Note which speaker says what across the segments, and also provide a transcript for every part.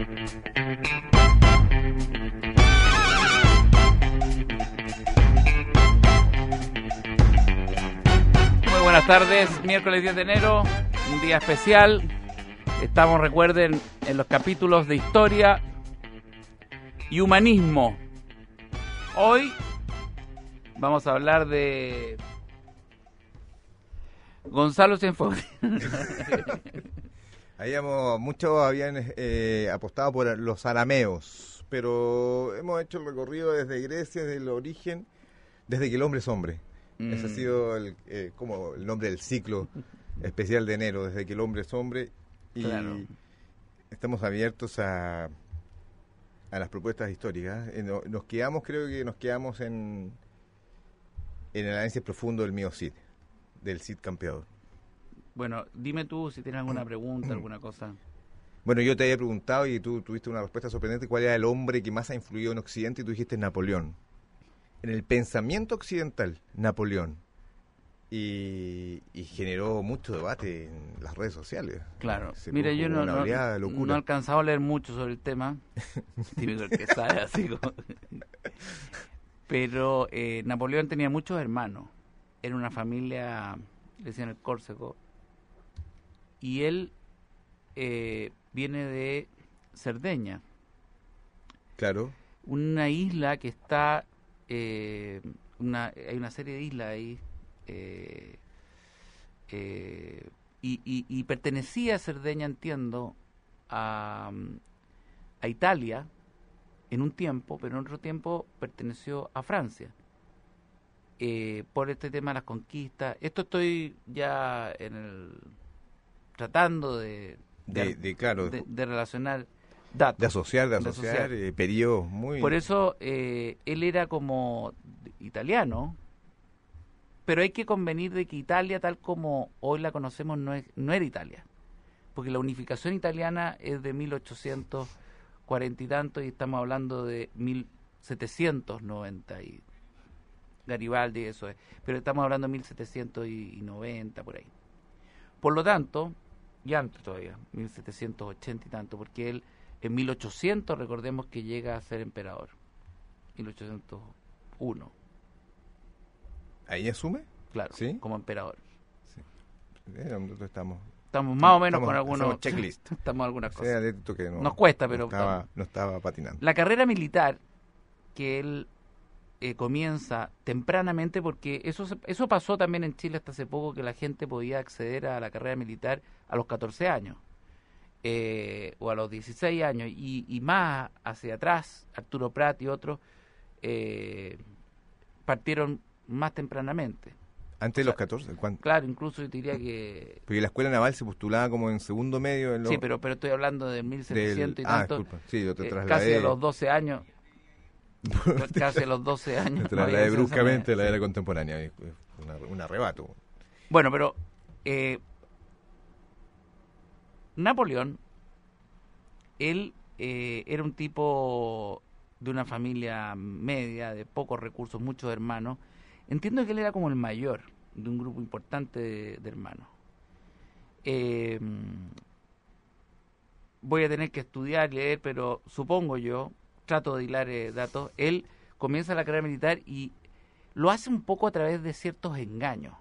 Speaker 1: Muy buenas tardes, miércoles 10 de enero, un día especial. Estamos, recuerden, en los capítulos de historia y humanismo. Hoy vamos a hablar de Gonzalo Cienfuegos.
Speaker 2: Habíamos, muchos habían eh, apostado por los arameos, pero hemos hecho el recorrido desde Grecia, desde el origen, desde que el hombre es hombre. Ese ha
Speaker 1: Mm.
Speaker 2: sido el, eh, como el nombre del ciclo especial de enero, desde que el hombre es hombre. Y
Speaker 1: Claro.
Speaker 2: estamos abiertos a, a las propuestas históricas. Eh, no- Nos quedamos, creo que nos quedamos en, en el análisis profundo del mío Cid, del Cid campeador.
Speaker 1: Bueno, dime tú si tienes alguna pregunta, alguna cosa.
Speaker 2: Bueno, yo te había preguntado y tú tuviste una respuesta sorprendente, ¿cuál era el hombre que más ha influido en Occidente? Y tú dijiste Napoleón. En el pensamiento occidental, Napoleón. Y, y generó mucho debate en las redes sociales.
Speaker 1: Claro.
Speaker 2: Se
Speaker 1: Mira, yo no, no, no he alcanzado a leer mucho sobre el tema. Típico el que sabe así como- Pero eh, Napoleón tenía muchos hermanos. Era una familia, le decían el Córcego. Y él eh, viene de Cerdeña,
Speaker 2: Claro.
Speaker 1: una isla que está, eh, una, hay una serie de islas ahí, eh, eh, y, y- y pertenecía a Cerdeña, entiendo, a, a Italia en un tiempo, pero en otro tiempo perteneció a Francia. Eh, por este tema de las conquistas. Esto estoy ya en el tratando de,
Speaker 2: De, de, claro,
Speaker 1: de- relacionar datos.
Speaker 2: de asociar, de
Speaker 1: de
Speaker 2: asociar,
Speaker 1: asociar.
Speaker 2: eh, periodos muy...
Speaker 1: Por eso eh, él era como italiano, pero hay que convenir de que Italia, tal como hoy la conocemos, no, es, no era Italia. Porque la unificación italiana es de 1840 y tanto, y estamos hablando de 1790 y Garibaldi, eso es. Pero estamos hablando de 1790, por ahí. Por lo tanto, y antes todavía, 1780 y tanto, porque él en 1800 recordemos que llega a ser emperador. 1801,
Speaker 2: ¿Ahí asume?
Speaker 1: claro,
Speaker 2: ¿Sí?
Speaker 1: como emperador.
Speaker 2: Eh, nosotros estamos...
Speaker 1: Estamos más o menos
Speaker 2: estamos-
Speaker 1: con algunos
Speaker 2: checklist.
Speaker 1: estamos algunas
Speaker 2: Sí,
Speaker 1: cosas.
Speaker 2: atento que no-
Speaker 1: Nos cuesta, pero
Speaker 2: no estaba,
Speaker 1: estamos.
Speaker 2: no estaba patinando.
Speaker 1: La carrera militar que él eh, comienza tempranamente porque eso eso pasó también en Chile hasta hace poco que la gente podía acceder a la carrera militar a los 14 años eh, o a los 16 años y, y más hacia atrás Arturo Prat y otros eh, partieron más tempranamente
Speaker 2: Antes de los
Speaker 1: sea,
Speaker 2: 14, ¿cuánto?
Speaker 1: claro incluso yo diría que
Speaker 2: Porque la escuela naval se postulaba como en segundo medio. En lo-
Speaker 1: sí pero pero estoy hablando de
Speaker 2: del-
Speaker 1: 1700 y
Speaker 2: ah,
Speaker 1: tanto
Speaker 2: disculpa. Sí, yo te
Speaker 1: eh,
Speaker 2: trasladé.
Speaker 1: casi a los 12 años casi a los 12 años
Speaker 2: te
Speaker 1: no
Speaker 2: bruscamente la
Speaker 1: sí.
Speaker 2: era contemporánea. una- un arrebato.
Speaker 1: Bueno, pero eh, Napoleón, él eh, era un tipo de una familia media, de pocos recursos, muchos hermanos. Entiendo que él era como el mayor de un grupo importante de, de hermanos. Eh, voy a tener que estudiar, leer, pero supongo yo, trato de hilar eh, datos, él comienza la carrera militar y lo hace un poco a través de ciertos engaños.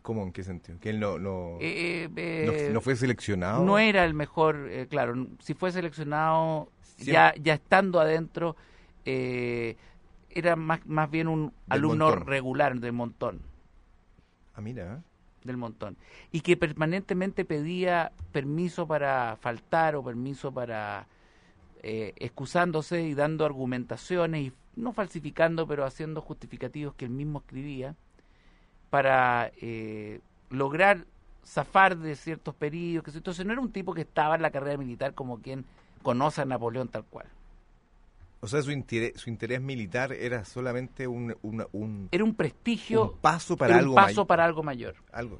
Speaker 2: ¿Cómo? ¿En qué sentido? Que él no, no,
Speaker 1: Eh,
Speaker 2: no,
Speaker 1: eh,
Speaker 2: no fue seleccionado.
Speaker 1: no era el mejor, eh, claro, si fue seleccionado
Speaker 2: Siempre-
Speaker 1: ya, ya estando adentro, eh, era más, más bien un alumno
Speaker 2: montón.
Speaker 1: regular del montón,
Speaker 2: Ah, mira. ¿eh?
Speaker 1: del montón, y que permanentemente pedía permiso para faltar o permiso para eh, excusándose y dando argumentaciones y no falsificando, pero haciendo justificativos que él mismo escribía para eh, lograr zafar de ciertos periodos. Que, entonces no era un tipo que estaba en la carrera militar como quien conoce a Napoleón tal cual.
Speaker 2: O sea, su interés, su interés militar era solamente un, un,
Speaker 1: Era un prestigio,
Speaker 2: un paso para algo
Speaker 1: un paso
Speaker 2: mayor.
Speaker 1: para algo mayor.
Speaker 2: Algo.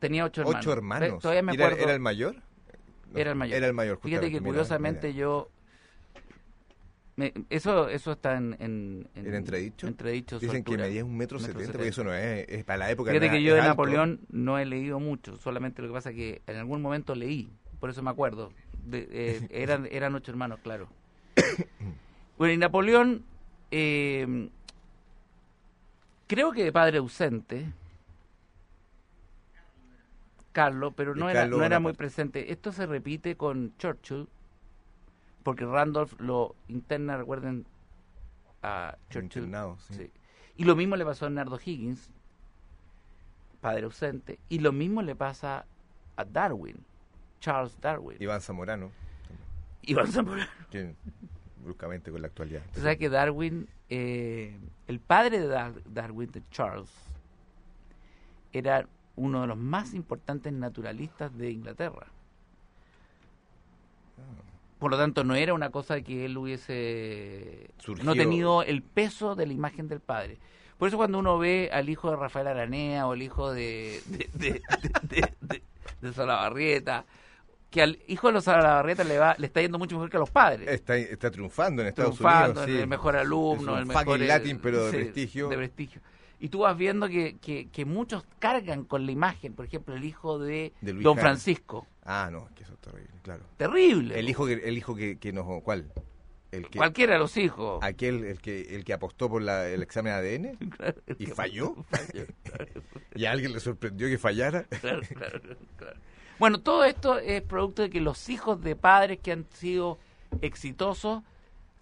Speaker 1: Tenía ocho hermanos.
Speaker 2: Ocho hermanos.
Speaker 1: Todavía me
Speaker 2: ¿Era,
Speaker 1: acuerdo.
Speaker 2: era el mayor? No,
Speaker 1: Era el mayor.
Speaker 2: Era el mayor.
Speaker 1: Fíjate que
Speaker 2: mira,
Speaker 1: curiosamente
Speaker 2: mira.
Speaker 1: yo... me- eso eso está en... ¿En,
Speaker 2: ¿En entredicho? Dicen que medía un metro setenta, porque eso no es, es para la época.
Speaker 1: Fíjate que yo de
Speaker 2: alto.
Speaker 1: Napoleón no he leído mucho, solamente lo que pasa es que en algún momento leí, por eso me acuerdo de- eh, eran, eran ocho hermanos, claro. Bueno, y Napoleón, eh, creo que de padre ausente, Carlos, pero no era,
Speaker 2: Carlos
Speaker 1: no era muy presente. Esto se repite con Churchill, porque Randolph lo interna, recuerden, a Churchill.
Speaker 2: Internado, sí.
Speaker 1: Sí. Y lo mismo le pasó a Nardo Higgins, padre ausente, y lo mismo le pasa a Darwin, Charles Darwin.
Speaker 2: Iván Zamorano,
Speaker 1: Iván Zamorano.
Speaker 2: bruscamente con la actualidad.
Speaker 1: Tú sabes que Darwin, eh, el padre de Dar- Darwin, de Charles, era uno de los más importantes naturalistas de Inglaterra. Por lo tanto, no era una cosa que él hubiese
Speaker 2: Surgió-
Speaker 1: no tenido el peso de la imagen del padre. Por eso cuando uno ve al hijo de Rafael Aranea o el hijo de, de, de, Solabarrieta, que al hijo de los Solabarrieta le, va, le está yendo mucho mejor que a los padres
Speaker 2: Está, está triunfando en Estados
Speaker 1: triunfando,
Speaker 2: Unidos. sí.
Speaker 1: el mejor alumno,
Speaker 2: Es un
Speaker 1: el mejor eh,
Speaker 2: Latin, pero de
Speaker 1: sí,
Speaker 2: prestigio.
Speaker 1: de prestigio. Y tú vas viendo que, que, que muchos cargan con la imagen, por ejemplo, el hijo de, Don. Francisco.
Speaker 2: Ah, no, es que eso es terrible, claro.
Speaker 1: Terrible.
Speaker 2: El hijo que, el hijo que, que nos... ¿Cuál? El que,
Speaker 1: Cualquiera de los hijos.
Speaker 2: aquel el que, el que apostó por la- el examen ADN
Speaker 1: Claro,
Speaker 2: y falló.
Speaker 1: falló, claro,
Speaker 2: y a alguien le sorprendió que fallara.
Speaker 1: claro, claro, claro. Bueno, todo esto es producto de que los hijos de padres que han sido exitosos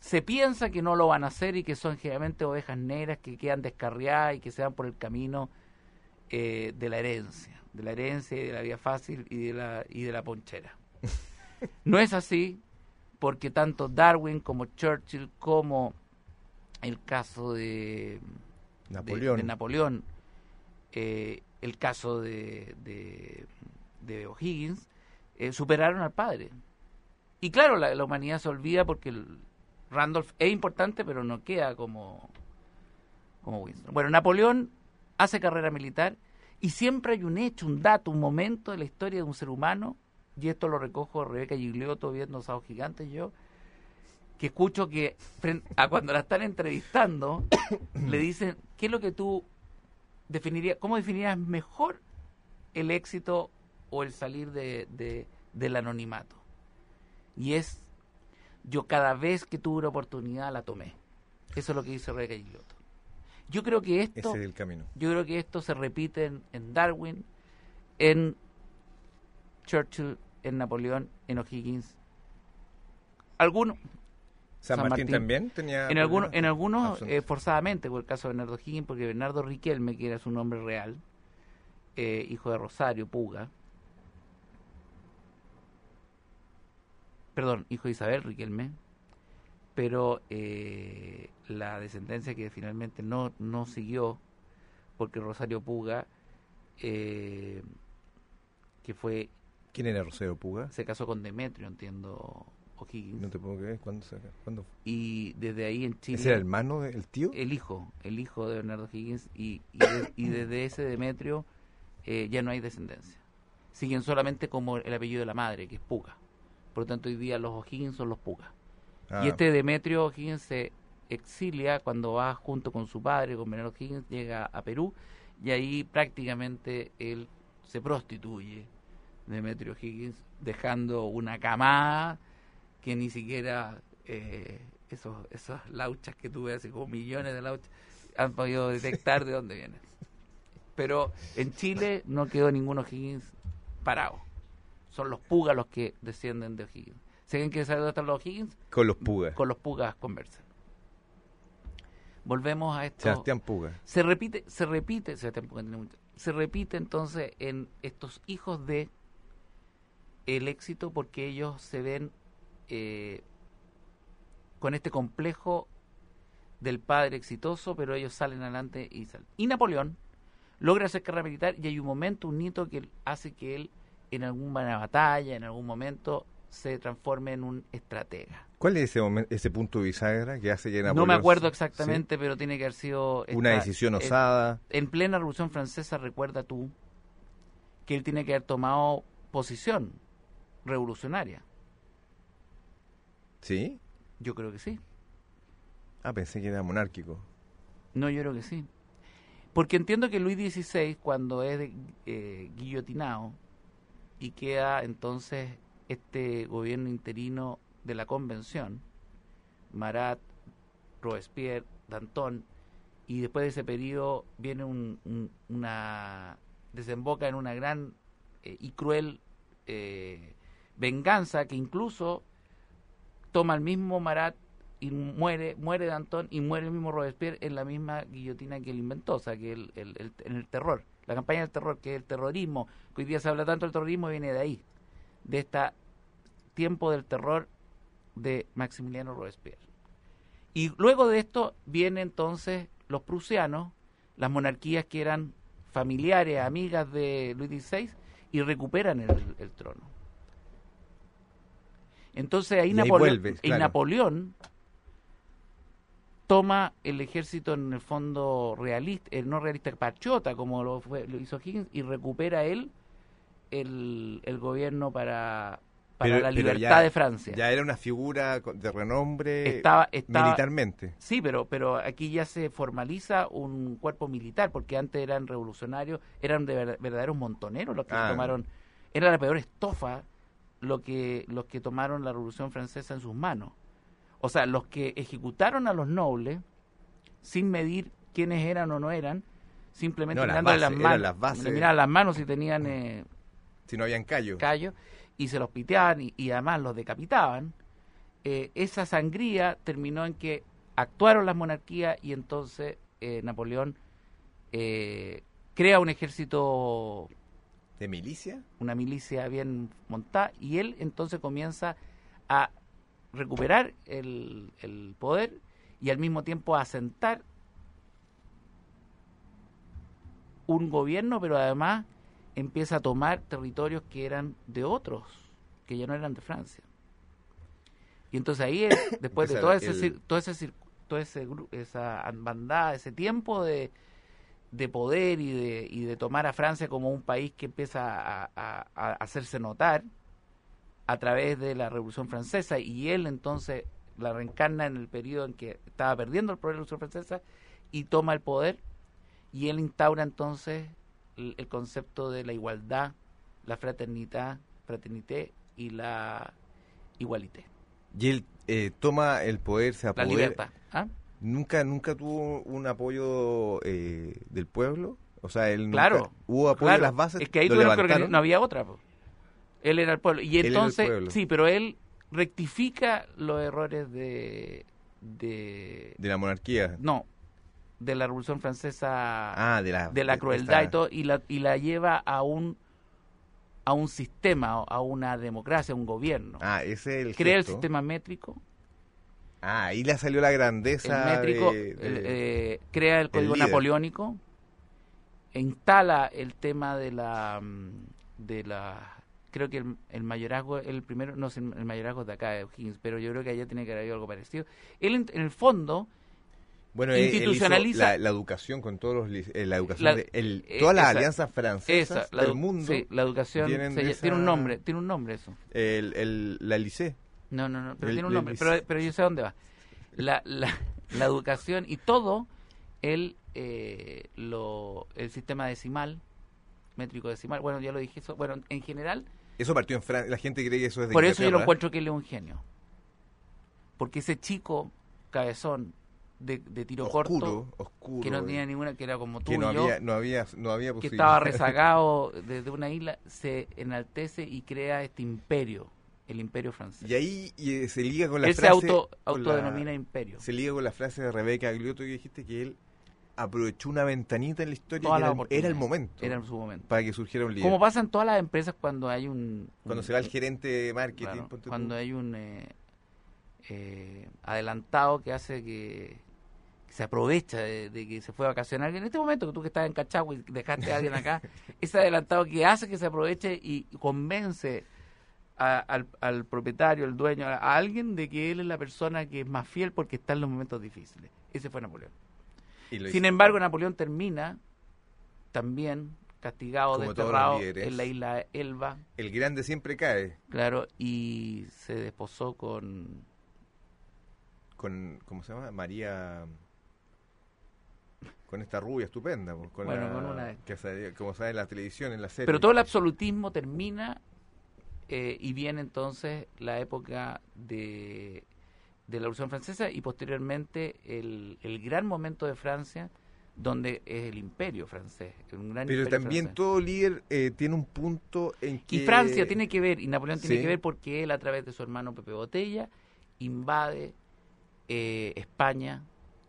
Speaker 1: se piensa que no lo van a hacer y que son generalmente ovejas negras que quedan descarriadas y que se van por el camino eh, de la herencia, de la herencia y de la vía fácil y de la, y de la ponchera. No es así porque tanto Darwin como Churchill como el caso de de-
Speaker 2: Napoleón.
Speaker 1: de, Napoleón, eh, el caso de, de, de O'Higgins, eh, superaron al padre. Y claro, la, la humanidad se olvida porque el Randolph es importante, pero no queda como, como Winston. Bueno, Napoleón hace carrera militar y siempre hay un hecho, un dato, un momento de la historia de un ser humano, y esto lo recojo Rebeca Gigliotto viendo Sábados Gigantes yo, que escucho que a cuando la están entrevistando le dicen, ¿qué es lo que tú definirías, cómo definirías mejor el éxito o el salir de, de- del anonimato? Y es, yo cada vez que tuve una oportunidad la tomé. Eso es lo que dice Rebeca Gigliotto. Yo creo que esto...
Speaker 2: Ese es el camino.
Speaker 1: Yo creo que esto se repite en, en Darwin, en Churchill, en Napoleón, en O'Higgins. Algunos,
Speaker 2: San,
Speaker 1: San
Speaker 2: Martín,
Speaker 1: Martín.
Speaker 2: también tenía...
Speaker 1: en algunos, en algunos eh, forzadamente, por el caso de Bernardo O'Higgins, porque Bernardo Riquelme, que era su nombre real, eh, hijo de Rosario Puga, perdón, hijo de Isabel Riquelme, pero eh, la descendencia que finalmente no, no siguió, porque Rosario Puga, eh, que fue,
Speaker 2: ¿Quién era Rosero Puga?
Speaker 1: se casó con Demetrio, entiendo, O'Higgins,
Speaker 2: No te puedo creer. ¿Cuándo? se- cuándo?
Speaker 1: y desde ahí en Chile...
Speaker 2: ¿Ese era el hermano del tío?
Speaker 1: el hijo, el hijo de Bernardo Higgins, y, y, de- y desde ese Demetrio eh, ya no hay descendencia. Siguen solamente como el apellido de la madre, que es Puga. Por lo tanto, hoy día los O'Higgins son los Puga. Y este Demetrio O'Higgins se exilia cuando va junto con su padre, con Bernardo Higgins, llega a Perú, y ahí prácticamente él se prostituye, Demetrio Higgins, dejando una camada que ni siquiera eh, esos, esas lauchas que tuve, así como millones de lauchas, han podido detectar de dónde vienen. Pero en Chile no quedó ninguno O'Higgins parado. Son los pugas los que descienden de O'Higgins. Quiere saber dónde están los O'Higgins,
Speaker 2: Con los Pugas.
Speaker 1: con los pugas conversan. Volvemos a esto.
Speaker 2: Sebastián Puga.
Speaker 1: Se repite, se repite, Sebastián Puga tiene mucho- se repite entonces en estos hijos de el éxito porque ellos se ven eh, con este complejo del padre exitoso, pero ellos salen adelante y salen. Y Napoleón logra hacer carrera militar y hay un momento, un hito que hace que él en alguna batalla, en algún momento, se transforme en un estratega.
Speaker 2: ¿Cuál es ese, momen- ese punto bisagra que hace que
Speaker 1: No me acuerdo
Speaker 2: ¿sí?
Speaker 1: exactamente, pero tiene que haber sido...
Speaker 2: Una decisión osada.
Speaker 1: en plena Revolución Francesa, recuerda tú que él tiene que haber tomado posición revolucionaria.
Speaker 2: ¿Sí?
Speaker 1: Yo creo que sí.
Speaker 2: Ah, pensé que era monárquico.
Speaker 1: No, yo creo que sí. Porque entiendo que Luis XVI, cuando es eh, guillotinado y queda entonces este gobierno interino de la convención, Marat, Robespierre, Danton, y después de ese periodo viene un, un- una desemboca en una gran eh, y cruel eh, venganza que incluso toma el mismo Marat y muere muere Danton y muere el mismo Robespierre en la misma guillotina que él inventó, o sea, que el, el- el terror, la campaña del terror, que es el terrorismo, que hoy día se habla tanto del terrorismo, viene de ahí, de este tiempo del terror de Maximiliano Robespierre. Y luego de esto vienen entonces los prusianos, las monarquías que eran familiares, amigas de Luis XVI, y recuperan el, el trono. Entonces ahí,
Speaker 2: Y ahí
Speaker 1: Napoleón, y. Napoleón toma el ejército en el fondo realista, el no realista patriota, como lo, fue- lo hizo Higgins, y recupera él el, el gobierno para, para
Speaker 2: Pero-
Speaker 1: la libertad
Speaker 2: ya-
Speaker 1: de Francia.
Speaker 2: Ya era una figura de renombre
Speaker 1: Estaba- estaba-
Speaker 2: militarmente.
Speaker 1: Sí, pero, pero aquí ya se formaliza un cuerpo militar, porque antes eran revolucionarios, eran de ver- verdaderos montoneros los que
Speaker 2: Ah.
Speaker 1: tomaron, era la peor estofa lo que, los que tomaron la Revolución Francesa en sus manos. O sea, los que ejecutaron a los nobles sin medir quiénes eran o no eran, simplemente
Speaker 2: No, las
Speaker 1: mirándole las
Speaker 2: bases,
Speaker 1: manos,
Speaker 2: las bases.
Speaker 1: las manos si tenían eh,
Speaker 2: Si no habían callo.
Speaker 1: callos y se los piteaban y, y además los decapitaban, eh, esa sangría terminó en que actuaron las monarquías y entonces eh, Napoleón eh, crea un ejército,
Speaker 2: ¿De milicia?
Speaker 1: una milicia bien montada y él entonces comienza a recuperar el, el poder y al mismo tiempo a asentar un gobierno, pero además empieza a tomar territorios que eran de otros, que ya no eran de Francia. Y entonces ahí, es, después de todo
Speaker 2: el-
Speaker 1: ese, cir- todo ese, todo ese esa bandada, ese tiempo de, de poder y de, y de tomar a Francia como un país que empieza a, a- a hacerse notar a través de la Revolución Francesa y él entonces la reencarna en el periodo en que estaba perdiendo el poder de la Revolución Francesa y toma el poder y él instaura entonces el, concepto de la igualdad, la fraternidad, fraternité y la igualité,
Speaker 2: Y él eh, toma el poder, se
Speaker 1: la
Speaker 2: apodera.
Speaker 1: libertad. ¿ah?
Speaker 2: ¿Nunca, nunca tuvo un apoyo eh, del pueblo? O sea, él nunca-
Speaker 1: Claro,
Speaker 2: hubo apoyo
Speaker 1: Claro,
Speaker 2: de las bases.
Speaker 1: Es que ahí
Speaker 2: ¿Lo
Speaker 1: tuvieron que no había otra. po. Él era el pueblo. Y entonces,
Speaker 2: pueblo.
Speaker 1: sí, pero él rectifica los errores de, de
Speaker 2: De la monarquía.
Speaker 1: no, de la Revolución Francesa,
Speaker 2: Ah, de la,
Speaker 1: de la
Speaker 2: de
Speaker 1: crueldad
Speaker 2: esta-
Speaker 1: y todo, y la, y la lleva a un a un sistema, a una democracia, a un gobierno.
Speaker 2: Ah, ese es el
Speaker 1: Crea el sistema métrico,
Speaker 2: Ah, ahí le salió la
Speaker 1: el
Speaker 2: grandeza
Speaker 1: métrico,
Speaker 2: de- de-
Speaker 1: el, eh, crea el código napoleónico, instala el tema de la de la creo que el, el mayorazgo el primero no sé el mayorazgo de acá de O'Higgins pero yo creo que allá tiene que haber algo parecido. Él en, en el fondo
Speaker 2: Bueno, él- él hizo
Speaker 1: institucionaliza-
Speaker 2: la, la educación con todos los eh, la educación
Speaker 1: La-
Speaker 2: de el-
Speaker 1: eh,
Speaker 2: todas las
Speaker 1: esa-
Speaker 2: alianzas francesas
Speaker 1: esa la,
Speaker 2: del mundo
Speaker 1: sí, la educación se tiene un nombre tiene un nombre eso.
Speaker 2: El, el- la Licée
Speaker 1: no no no pero
Speaker 2: El-
Speaker 1: tiene un nombre
Speaker 2: lic-
Speaker 1: pero, pero yo sé dónde va. La, la, la educación y todo el eh, lo el sistema decimal métrico decimal bueno ya lo dije eso bueno en general
Speaker 2: eso partió en Francia la gente cree que eso es de
Speaker 1: Por eso yo lo encuentro que él es un genio. Porque ese chico cabezón de, de tiro
Speaker 2: oscuro
Speaker 1: corto,
Speaker 2: oscuro
Speaker 1: que no tenía ninguna, que era como tú
Speaker 2: que
Speaker 1: y
Speaker 2: no
Speaker 1: yo,
Speaker 2: había no había no había
Speaker 1: que estaba rezagado desde una isla, se enaltece y crea este imperio, el imperio francés.
Speaker 2: y ahí y, eh, se liga con la
Speaker 1: él se
Speaker 2: frase
Speaker 1: auto,
Speaker 2: la-
Speaker 1: autodenomina imperio.
Speaker 2: se liga con la frase de Rebeca Glioto que dijiste que él aprovechó una ventanita en la historia y era, el- era el
Speaker 1: oportunidades.
Speaker 2: momento
Speaker 1: Era su momento.
Speaker 2: para que surgiera un líder
Speaker 1: Como pasa en todas las empresas cuando hay un...
Speaker 2: cuando
Speaker 1: un-
Speaker 2: se va el gerente de marketing
Speaker 1: Claro,
Speaker 2: ponte tú.
Speaker 1: cuando hay un eh, eh, adelantado que hace que se aprovecha de, de que se fue a vacacionar. En este momento que tú que estás en Cachagua y dejaste a alguien acá, ese adelantado que hace que se aproveche y convence a- al, al propietario, al dueño, a, a alguien de que él es la persona que es más fiel porque está en los momentos difíciles. Ese fue Napoleón.
Speaker 2: Y
Speaker 1: Sin embargo, Napoleón termina también castigado,
Speaker 2: Como
Speaker 1: desterrado en la isla Elba.
Speaker 2: el grande siempre cae
Speaker 1: Claro, y se desposó con
Speaker 2: con cómo se llama María con esta rubia estupenda pues, con
Speaker 1: Bueno,
Speaker 2: la-
Speaker 1: con una-
Speaker 2: que sale- como sale en la televisión en la serie
Speaker 1: Pero todo el absolutismo termina eh, y viene entonces la época de, de la Revolución Francesa y posteriormente el, el gran momento de Francia donde es el imperio francés. Un gran
Speaker 2: Pero
Speaker 1: imperio
Speaker 2: también
Speaker 1: francés.
Speaker 2: todo líder eh, tiene un punto en que...
Speaker 1: Y Francia tiene que ver, y Napoleón tiene
Speaker 2: Sí.
Speaker 1: que ver porque él a través de su hermano Pepe Botella invade eh, España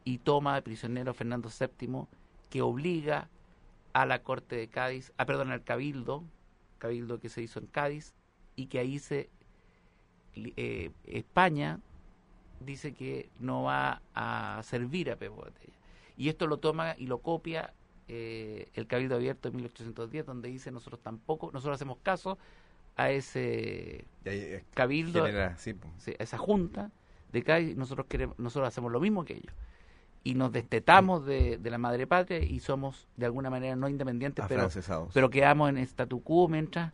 Speaker 1: y toma de prisionero a Fernando VII que obliga a la corte de Cádiz, a perdón, al cabildo, cabildo que se hizo en Cádiz y que ahí se eh, España dice que no va a servir a Pepe Botella. Y esto lo toma y lo copia eh, el Cabildo Abierto de 1810, donde dice nosotros tampoco, nosotros hacemos caso a ese cabildo,
Speaker 2: genera- sí,
Speaker 1: a esa junta de Cádiz, nosotros queremos, nosotros hacemos lo mismo que ellos. Y nos destetamos de, de la madre patria y somos de alguna manera no independientes, pero, pero quedamos en statu quo mientras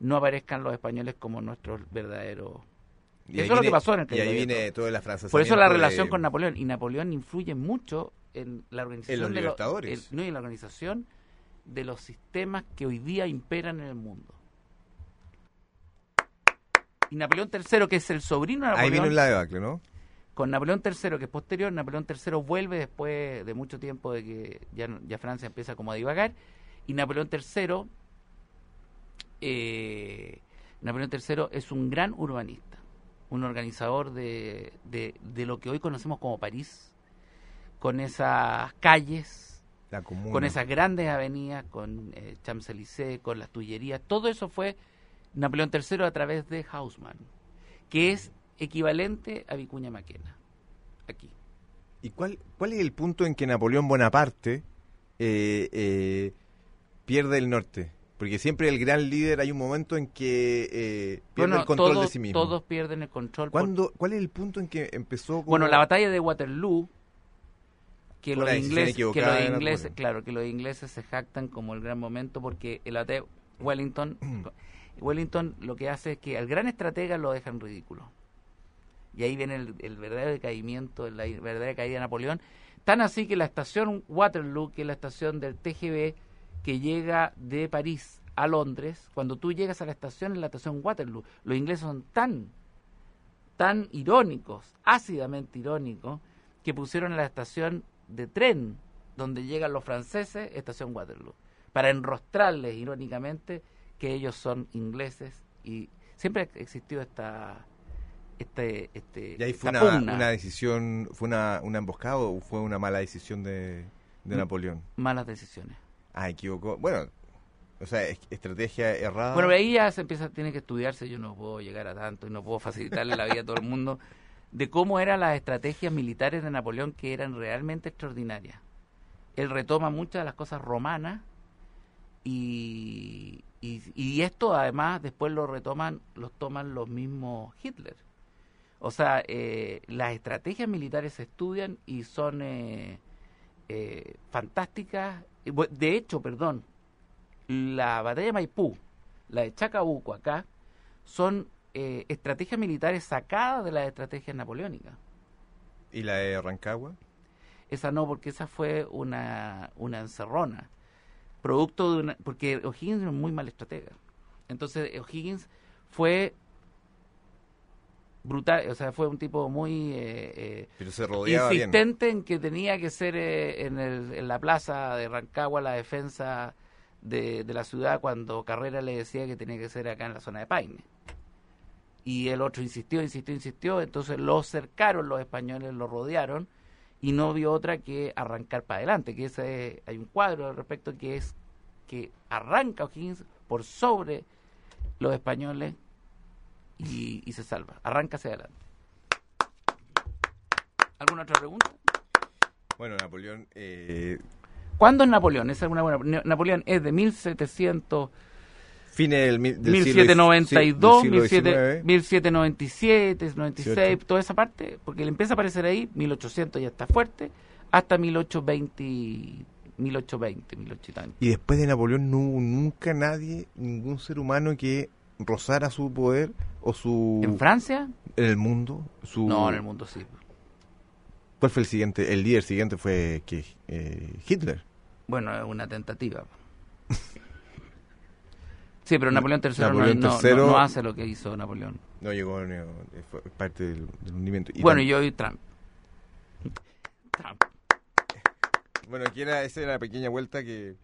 Speaker 1: no aparezcan los españoles como nuestros verdaderos
Speaker 2: Y
Speaker 1: eso
Speaker 2: ahí
Speaker 1: es lo que
Speaker 2: viene-
Speaker 1: pasó en el
Speaker 2: Y ahí viene todo el
Speaker 1: Por eso la
Speaker 2: de-
Speaker 1: relación con Napoleón. Y Napoleón influye mucho en la organización
Speaker 2: En los
Speaker 1: de lo-
Speaker 2: libertadores.
Speaker 1: el- no, en la organización de los sistemas que hoy día imperan en el mundo. Y Napoleón III, que es el sobrino de
Speaker 2: Ahí
Speaker 1: Napoleón,
Speaker 2: vino la debacle, ¿no?
Speaker 1: Con Napoleón III, que es posterior, Napoleón III vuelve después de mucho tiempo de que ya, ya Francia empieza como a divagar, y Napoleón III, eh, Napoleón III es un gran urbanista, un organizador de, de, de lo que hoy conocemos como París, con esas calles,
Speaker 2: La
Speaker 1: con esas grandes avenidas, con eh, Champs-Élysées, con las Tullerías, todo eso fue Napoleón III a través de Haussmann, que es equivalente a Vicuña Maquena, aquí.
Speaker 2: ¿Y cuál, cuál es el punto en que Napoleón Bonaparte eh, eh, pierde el norte? Porque siempre el gran líder hay un momento en que eh, pierde
Speaker 1: Bueno,
Speaker 2: el control
Speaker 1: todos,
Speaker 2: de sí mismo.
Speaker 1: todos pierden el control. por-
Speaker 2: ¿Cuándo- ¿Cuál es el punto en que empezó como-
Speaker 1: Bueno, la batalla de Waterloo, que los ingleses, que los ingleses, claro, que los ingleses se jactan como el gran momento porque el batalla Wellington, Wellington lo que hace es que al gran estratega lo dejan ridículo. Y ahí viene el, verdadero decaimiento, la verdadera caída de Napoleón. Tan así que la estación Waterloo, que es la estación del TGV que llega de París a Londres, cuando tú llegas a la estación, en la estación Waterloo, los ingleses son tan, tan irónicos, ácidamente irónicos, que pusieron la estación de tren donde llegan los franceses, estación Waterloo, para enrostrarles irónicamente que ellos son ingleses y siempre ha existido esta este este
Speaker 2: ¿Y ahí fue una, una decisión, fue una, una emboscada o fue una mala decisión de, de. Napoleón?
Speaker 1: malas decisiones.
Speaker 2: Ah, equivocó. Bueno, o sea, es- estrategia errada.
Speaker 1: Bueno, ahí ya se empieza, tiene que estudiarse, yo no puedo llegar a tanto y no puedo facilitarle la vida a todo el mundo, de cómo eran las estrategias militares de Napoleón que eran realmente extraordinarias. Él retoma muchas de las cosas romanas y, y, y esto además después lo retoman, los toman los mismos Hitler. O sea, eh, las estrategias militares se estudian y son eh, eh, fantásticas. De hecho, perdón, la batalla de Maipú, la de Chacabuco acá, son estrategias militares sacadas de las estrategias napoleónicas.
Speaker 2: ¿Y la de Rancagua?
Speaker 1: Esa no, porque esa fue una, una encerrona. Producto de una. Porque O'Higgins es muy mal estratega. Entonces, O'Higgins fue brutal, o sea, fue un tipo muy eh, eh,
Speaker 2: Pero se rodeaba bien.
Speaker 1: insistente en que tenía que ser eh, en, el- en la plaza de Rancagua la defensa de, de la ciudad cuando Carrera le decía que tenía que ser acá en la zona de Paine. Y el otro insistió, insistió, insistió, entonces lo cercaron los españoles, lo rodearon y no vio otra que arrancar para adelante, que ese hay un cuadro al respecto que es que arranca O'Higgins por sobre los españoles y, y se salva, arranca hacia adelante. ¿Alguna otra pregunta?
Speaker 2: Bueno, Napoleón... Eh,
Speaker 1: ¿Cuándo es Napoleón? Esa es una buena. Napoleón es de 1700,
Speaker 2: fines del, mil- del
Speaker 1: 1792,
Speaker 2: siglo, sí, del siglo
Speaker 1: 17
Speaker 2: XIX.
Speaker 1: 1797, 96,
Speaker 2: 18.
Speaker 1: toda esa parte, porque le empieza a aparecer ahí, 1800 ya está fuerte, hasta 1820, 1820, 1830.
Speaker 2: Y después de Napoleón no hubo nunca nadie, ningún ser humano que rozara su poder o su...
Speaker 1: ¿En Francia?
Speaker 2: en el mundo. Su,
Speaker 1: No, en el mundo sí.
Speaker 2: ¿Cuál fue el siguiente? El líder siguiente fue que Hitler.
Speaker 1: Bueno, es una tentativa. Sí, pero Napoleón III, no-
Speaker 2: Napoleón
Speaker 1: no, no-
Speaker 2: III
Speaker 1: no hace lo que hizo Napoleón.
Speaker 2: No llegó, no, fue parte del, del hundimiento. Y
Speaker 1: bueno, y yo y Trump. Trump.
Speaker 2: Bueno, aquí era, esa era la pequeña vuelta que,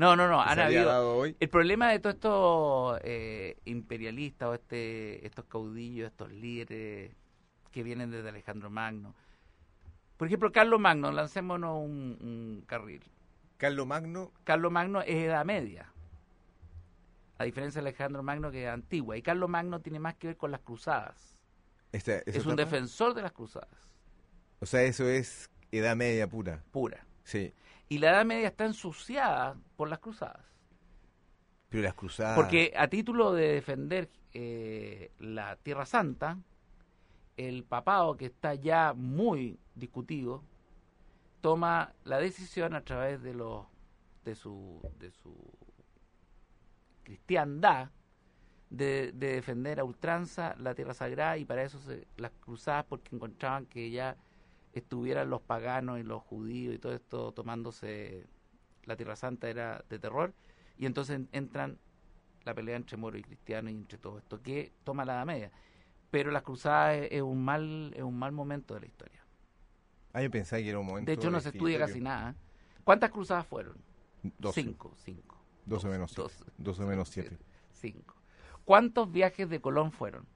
Speaker 1: No, no, no, han habido...
Speaker 2: hoy.
Speaker 1: El problema de todos estos eh, imperialistas o este, estos caudillos, estos líderes que vienen desde Alejandro Magno. Por ejemplo, Carlos Magno, lancémonos un, un carril.
Speaker 2: Carlos Magno,
Speaker 1: Carlos Magno es edad media. A diferencia de Alejandro Magno que es antigua. Y Carlos Magno tiene más que ver con las cruzadas.
Speaker 2: esta-
Speaker 1: Es
Speaker 2: ¿esa
Speaker 1: un defensor de las cruzadas,
Speaker 2: O sea, eso es edad media pura.
Speaker 1: pura.
Speaker 2: Sí.
Speaker 1: Y la edad media está ensuciada por las cruzadas.
Speaker 2: Pero las cruzadas.
Speaker 1: Porque a título de defender eh, la Tierra Santa, el papado, que está ya muy discutido, toma la decisión a través de los de su de su cristiandad de, de defender a ultranza la tierra sagrada y para eso se, las cruzadas porque encontraban que ya estuvieran los paganos y los judíos y todo esto tomándose la tierra santa era de terror y entonces en- entran la pelea entre moros y cristianos y entre todo esto que toma la Edad Media pero las cruzadas es, es un mal es un mal momento de la historia
Speaker 2: Ah, yo pensaba que era un momento.
Speaker 1: de hecho no se estudia casi nada ¿cuántas cruzadas fueron?
Speaker 2: 12.
Speaker 1: cinco cinco
Speaker 2: 12
Speaker 1: Dos,
Speaker 2: menos 7.
Speaker 1: dos,
Speaker 2: 12 menos 7.
Speaker 1: cinco ¿cuántos viajes de Colón fueron?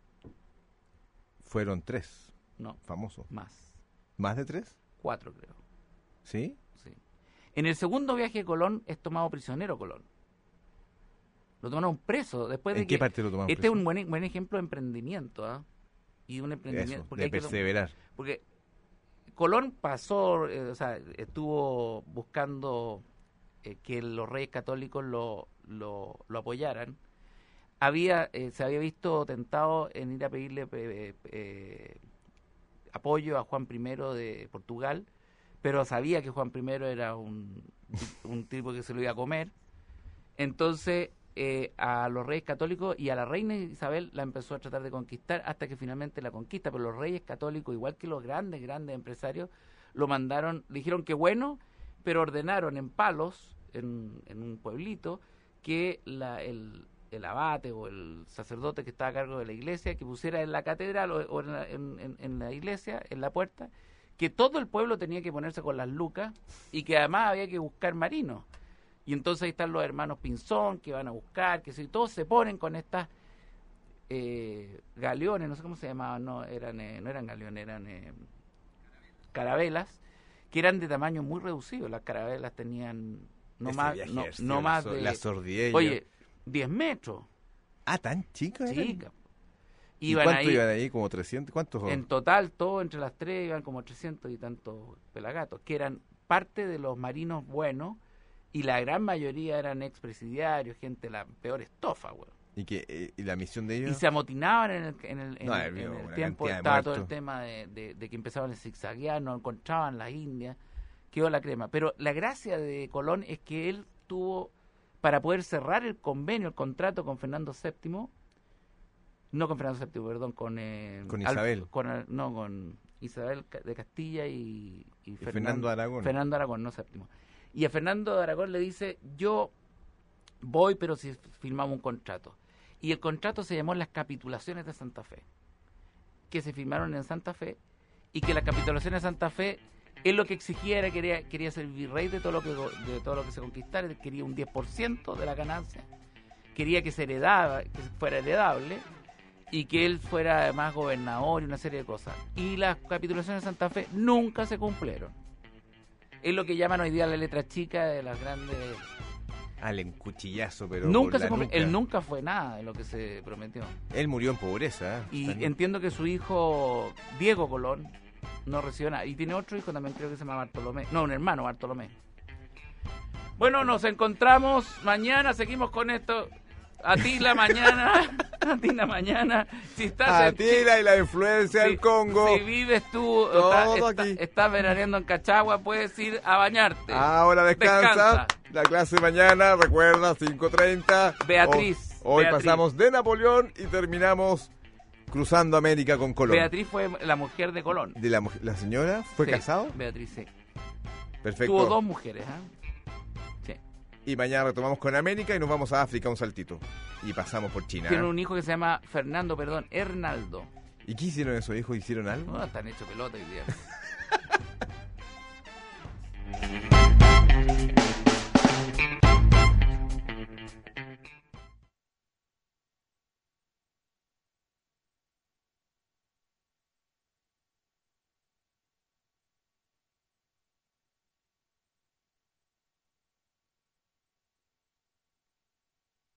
Speaker 2: Fueron 3.
Speaker 1: no
Speaker 2: Famosos.
Speaker 1: más
Speaker 2: ¿Más de 3?
Speaker 1: cuatro creo
Speaker 2: ¿Sí?
Speaker 1: Sí. En el segundo viaje de Colón es tomado prisionero Colón. Lo tomaron preso después de
Speaker 2: ¿En
Speaker 1: que
Speaker 2: qué parte lo tomamos?
Speaker 1: este es un buen, buen ejemplo de emprendimiento, ¿ah? Y un emprendimiento
Speaker 2: Eso,
Speaker 1: porque
Speaker 2: de
Speaker 1: que-
Speaker 2: perseverar.
Speaker 1: porque Colón pasó, eh, o sea, estuvo buscando eh, que los reyes católicos lo, lo, lo apoyaran. Había, eh, se había visto tentado en ir a pedirle eh, eh, apoyo a Juan I de Portugal, pero sabía que Juan I era un, un tipo que se lo iba a comer. Entonces, eh, a los reyes católicos y a la reina Isabel la empezó a tratar de conquistar hasta que finalmente la conquista. Pero los reyes católicos, igual que los grandes, grandes empresarios, lo mandaron, dijeron que bueno, pero ordenaron en Palos, en, en un pueblito, que la, el, el abate o el sacerdote que estaba a cargo de la iglesia, que pusiera en la catedral o, o en, la, en- la iglesia, en la puerta, que todo el pueblo tenía que ponerse con las lucas y que además había que buscar marinos. Y entonces ahí están los hermanos Pinzón que van a buscar, que si todos se ponen con estas eh, galeones, no sé cómo se llamaban, no eran, eh, no eran galeones, eran eh, carabelas, que eran de tamaño muy reducido. Las carabelas tenían no
Speaker 2: Ese
Speaker 1: más, no, no más
Speaker 2: so-
Speaker 1: de,
Speaker 2: La sordidez.
Speaker 1: oye, 10 metros,
Speaker 2: Ah, tan chica. eran?
Speaker 1: chica.
Speaker 2: ¿Y cuánto
Speaker 1: ahí,
Speaker 2: iban ahí? ¿Como 300? ¿Cuántos?
Speaker 1: en total, todo entre las tres iban como 300 y tantos pelagatos, que eran parte de los marinos buenos y la gran mayoría eran expresidiarios, gente de la peor estofa, güey.
Speaker 2: ¿Y, que, eh, ¿Y la misión de ellos?
Speaker 1: Y se amotinaban en el, en el, en
Speaker 2: No,
Speaker 1: el- en el tiempo, estaba todo el tema de, de- de que empezaban a zigzaguear, no encontraban las indias, quedó la crema. Pero la gracia de Colón es que él tuvo, para poder cerrar el convenio, el contrato con Fernando VII, no con Fernando VII, perdón, con... eh,
Speaker 2: Con
Speaker 1: Al-
Speaker 2: Isabel.
Speaker 1: con, Al- no, con Isabel de Castilla y, y
Speaker 2: Y Fernando Aragón.
Speaker 1: Fernando Aragón, no séptimo. Y a Fernando Aragón le dice, yo voy, pero si firmamos un contrato. Y el contrato se llamó las capitulaciones de Santa Fe, que se firmaron en Santa Fe, y que las capitulaciones de Santa Fe, él lo que exigía era que quería, quería ser virrey de todo lo que de todo lo que se conquistara, quería un 10% de la ganancia, quería que se heredaba, que fuera heredable, y que él fuera además gobernador y una serie de cosas. Y las capitulaciones de Santa Fe nunca se cumplieron. Es lo que llaman hoy día la letra chica de las grandes...
Speaker 2: Al encuchillazo, pero.
Speaker 1: nunca se. Él nunca fue nada de lo que se prometió.
Speaker 2: Él murió en pobreza.
Speaker 1: Y
Speaker 2: También.
Speaker 1: entiendo que su hijo, Diego Colón, no recibió nada. Y tiene otro hijo también, creo que se llama Bartolomé. No, un hermano, Bartolomé. Bueno, nos encontramos mañana, seguimos con esto. A ti la mañana, a ti la mañana. Si estás en
Speaker 2: Atila y la influencia
Speaker 1: si-
Speaker 2: del Congo.
Speaker 1: Si vives tú, estás, está- veraneando en Cachagua, puedes ir a bañarte.
Speaker 2: Ahora descansa.
Speaker 1: Descansa.
Speaker 2: La clase mañana, recuerda, 5.30.
Speaker 1: Beatriz,
Speaker 2: Hoy, hoy
Speaker 1: Beatriz.
Speaker 2: pasamos de Napoleón y terminamos cruzando América con Colón.
Speaker 1: Beatriz fue la mujer de Colón.
Speaker 2: ¿De la, señora? ¿Fue
Speaker 1: Sí,
Speaker 2: casado?
Speaker 1: Beatriz, sí.
Speaker 2: Perfecto.
Speaker 1: Tuvo dos mujeres, ¿ah? Sí.
Speaker 2: Y mañana retomamos con América y nos vamos a África un saltito. Y pasamos por China.
Speaker 1: Tiene
Speaker 2: ¿eh?
Speaker 1: un hijo que se llama Fernando, perdón, Hernaldo.
Speaker 2: ¿Y qué hicieron esos hijos? ¿Hicieron algo?
Speaker 1: No, están hechos pelota hoy día.